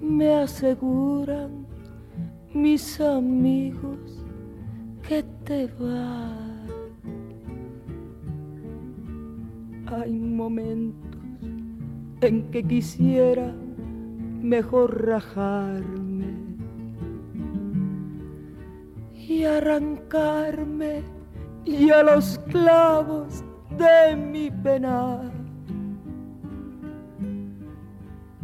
me aseguran mis amigos que te va. Hay momentos en que quisiera mejor rajarme y arrancarme y a los clavos de mi penar.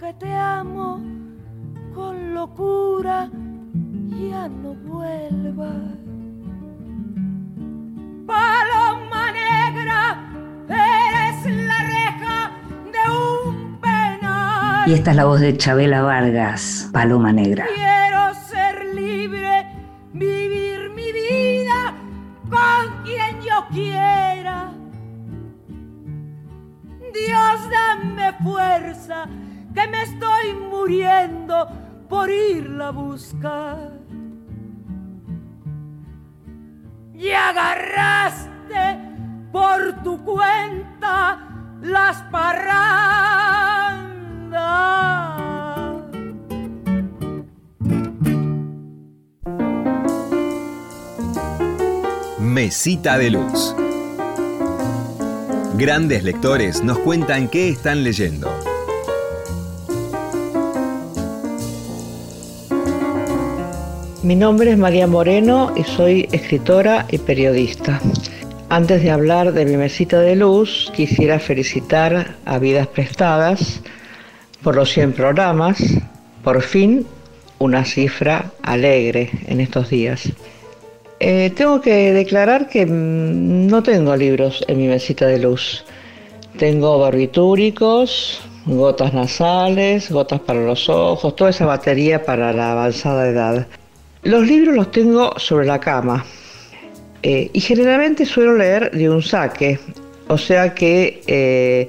Aunque te amo con locura, ya no vuelvas. Paloma negra, eres la reja de un penal. Y esta es la voz de Chabela Vargas, Paloma Negra. Quiero ser libre, vivir mi vida con quien yo quiera. Dios, dame fuerza, que me estoy muriendo por irla a buscar. Y agarraste por tu cuenta las parrandas. Mesita de Luz. Grandes lectores nos cuentan qué están leyendo. Mi nombre es María Moreno y soy escritora y periodista. Antes de hablar de mi mesita de luz, quisiera felicitar a Vidas Prestadas por los 100 programas. Por fin, una cifra alegre en estos días. Eh, tengo que declarar que mm, no tengo libros en mi mesita de luz. Tengo barbitúricos, gotas nasales, gotas para los ojos, toda esa batería para la avanzada edad. Los libros los tengo sobre la cama eh, y generalmente suelo leer de un saque, o sea que eh,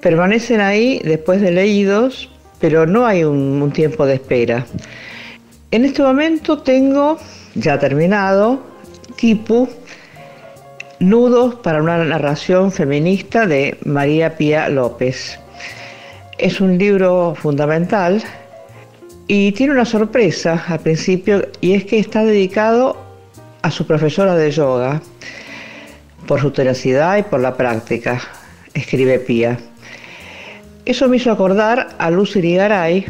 permanecen ahí después de leídos, pero no hay un, un tiempo de espera. En este momento tengo, ya terminado, Kipu, Nudos para una narración feminista de María Pía López. Es un libro fundamental y tiene una sorpresa al principio y es que está dedicado a su profesora de yoga por su tenacidad y por la práctica, escribe Pía. Eso me hizo acordar a Lucy Irigaray,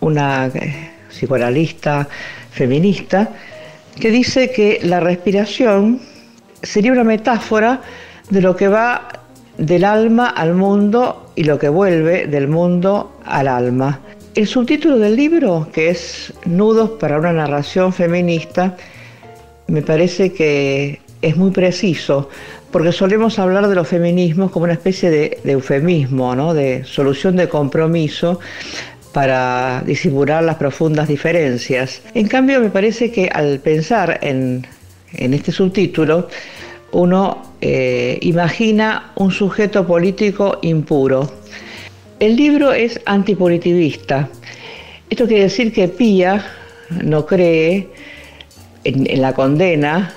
una eh, psicoanalista feminista, que dice que la respiración sería una metáfora de lo que va del alma al mundo y lo que vuelve del mundo al alma. El subtítulo del libro, que es Nudos para una narración feminista, me parece que es muy preciso, porque solemos hablar de los feminismos como una especie de, eufemismo, ¿no? de solución de compromiso para disimular las profundas diferencias. En cambio, me parece que al pensar en, en este subtítulo, uno eh, imagina un sujeto político impuro. El libro es antipolitivista. Esto quiere decir que Pía no cree en, la condena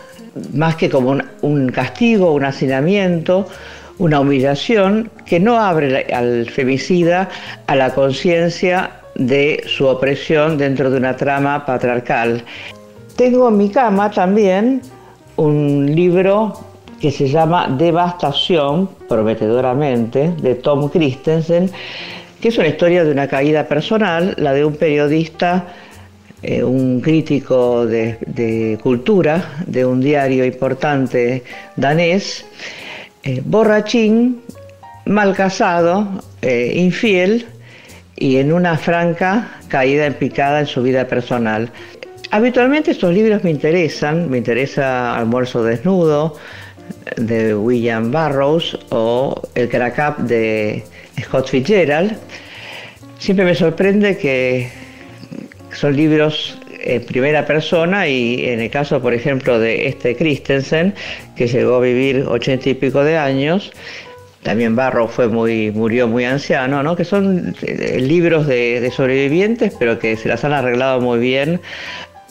más que como un, un, castigo, un hacinamiento, una humillación que no abre al femicida a la conciencia de su opresión dentro de una trama patriarcal. Tengo en mi cama también un libro que se llama Devastación, prometedoramente, de Tom Christensen, que es una historia de una caída personal, la de un periodista, eh, un crítico de, cultura de un diario importante danés, eh, borrachín, mal casado, eh, infiel y en una franca caída en picada en su vida personal. Habitualmente estos libros me interesan, me interesa Almuerzo Desnudo de William Burroughs o El Crack de Scott Fitzgerald. Siempre me sorprende que son libros en primera persona y en el caso, por ejemplo, de este Christensen, que llegó a vivir ochenta y pico de años, también Barro fue muy, murió muy anciano, ¿no? que son eh, libros de, sobrevivientes, pero que se las han arreglado muy bien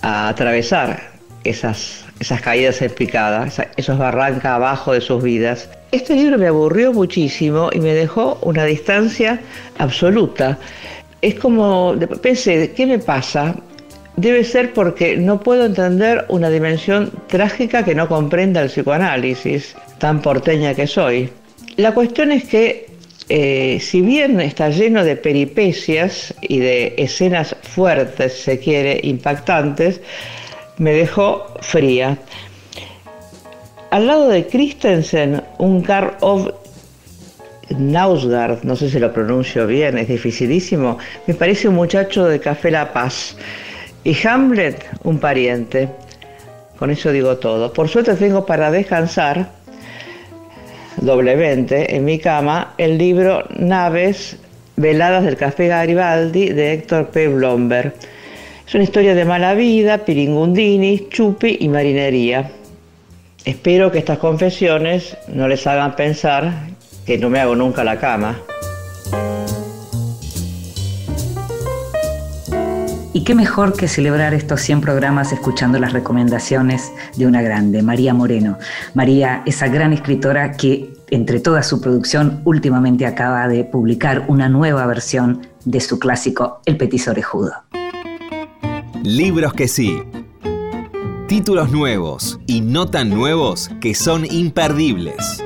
a atravesar esas, esas caídas en picada, esos barrancas abajo de sus vidas. Este libro me aburrió muchísimo y me dejó una distancia absoluta. Es como, pensé, ¿qué me pasa? Debe ser porque no puedo entender una dimensión trágica que no comprenda el psicoanálisis, tan porteña que soy. La cuestión es que eh, si bien está lleno de peripecias y de escenas fuertes, se quiere, impactantes, me dejó fría. Al lado de Christensen, un Karl of Nausgard, no sé si lo pronuncio bien, es dificilísimo, me parece un muchacho de Café La Paz. Y Hamlet, un pariente. Con eso digo todo. Por suerte tengo para descansar doblemente en mi cama el libro Naves Veladas del Café Garibaldi de Héctor P. Blomberg. Es una historia de mala vida, piringundini, chupi y marinería. Espero que estas confesiones no les hagan pensar que no me hago nunca la cama. Y qué mejor que celebrar estos 100 programas escuchando las recomendaciones de una grande, María Moreno. María, esa gran escritora que entre toda su producción últimamente acaba de publicar una nueva versión de su clásico El Petiso Orejudo. Libros que sí. Títulos nuevos y no tan nuevos que son imperdibles.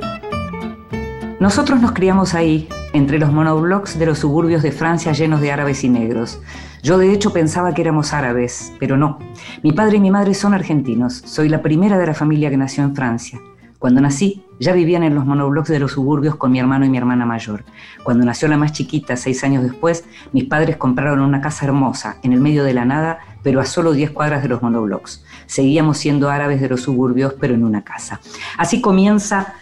Nosotros nos criamos ahí, entre los monoblocks de los suburbios de Francia llenos de árabes y negros. Yo de hecho pensaba que éramos árabes, pero no. Mi padre y mi madre son argentinos. Soy la primera de la familia que nació en Francia. Cuando nací, ya vivían en los monoblocks de los suburbios con mi hermano y mi hermana mayor. Cuando nació la más chiquita, seis años después, mis padres compraron una casa hermosa, en el medio de la nada, pero a solo 10 cuadras de los monoblocks. Seguíamos siendo árabes de los suburbios, pero en una casa. Así comienza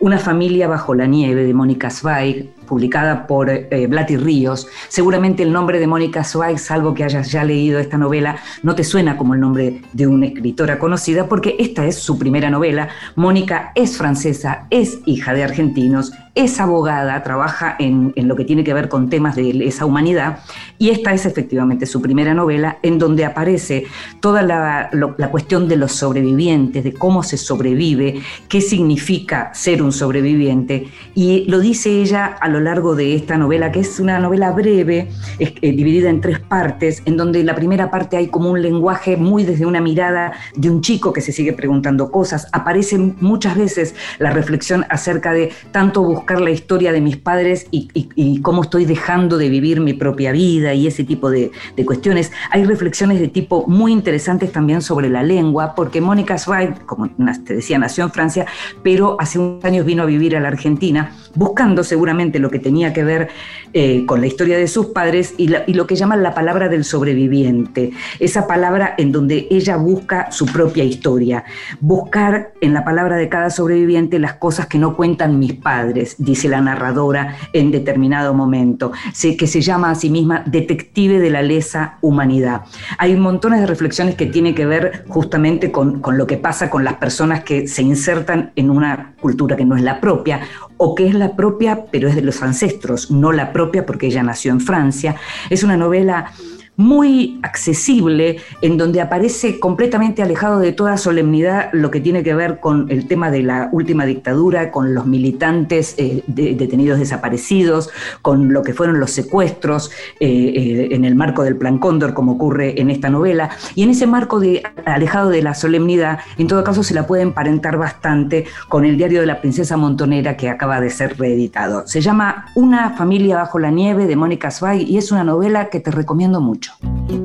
Una familia bajo la nieve de Mónica Zweig, publicada por eh, Blatty Ríos. Seguramente el nombre de Mónica Zweig, salvo que hayas ya leído esta novela, no te suena como el nombre de una escritora conocida, porque esta es su primera novela. Mónica es francesa, es hija de argentinos, es abogada, trabaja en, lo que tiene que ver con temas de esa humanidad, y esta es efectivamente su primera novela, en donde aparece toda la, cuestión de los sobrevivientes, de cómo se sobrevive, qué significa ser un sobreviviente, y lo dice ella a lo largo de esta novela, que es una novela breve, eh, dividida en tres partes, en donde la primera parte hay como un lenguaje muy desde una mirada de un chico que se sigue preguntando cosas. Aparece muchas veces la reflexión acerca de tanto buscar la historia de mis padres y, cómo estoy dejando de vivir mi propia vida y ese tipo de, cuestiones. Hay reflexiones de tipo muy interesantes también sobre la lengua, porque Mónica Zweig, como te decía, nació en Francia, pero hace unos años vino a vivir a la Argentina, buscando seguramente lo que tenía que ver eh, con la historia de sus padres y, lo que llaman la palabra del sobreviviente, esa palabra en donde ella busca su propia historia, buscar en la palabra de cada sobreviviente las cosas que no cuentan mis padres, dice la narradora en determinado momento, que se llama a sí misma detective de la lesa humanidad. Hay montones de reflexiones que tienen que ver justamente con, con lo que pasa con las personas que se insertan en una cultura que no es la propia o que es la propia, pero es de los ancestros, no la propia porque ella nació en Francia. Es una novela muy accesible, en donde aparece completamente alejado de toda solemnidad lo que tiene que ver con el tema de la última dictadura, con los militantes eh, detenidos desaparecidos, con lo que fueron los secuestros eh, eh, en el marco del Plan Cóndor, como ocurre en esta novela. Y en ese marco de alejado de la solemnidad, en todo caso se la puede emparentar bastante con el diario de la princesa Montonera que acaba de ser reeditado. Se llama Una familia bajo la nieve de Mónica Zweig y es una novela que te recomiendo mucho. mucho.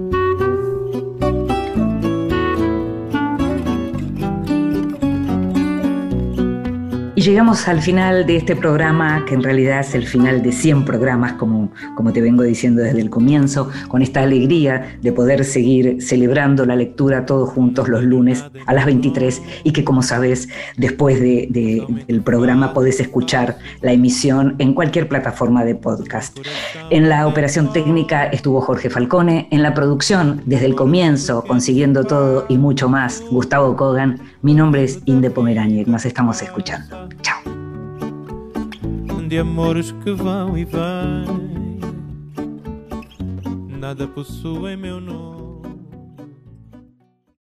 Y llegamos al final de este programa, que en realidad es el final de 100 programas, como, como te vengo diciendo desde el comienzo, con esta alegría de poder seguir celebrando la lectura todos juntos los lunes a las 23 y que como sabes, después de, del programa podés escuchar la emisión en cualquier plataforma de podcast. En la operación técnica estuvo Jorge Falcone, en la producción desde el comienzo, consiguiendo todo y mucho más, Gustavo Kogan. Mi nombre es Inde Pomeraniec, nos estamos escuchando. Tchau. De amores que vão e vêm, nada possui meu nome.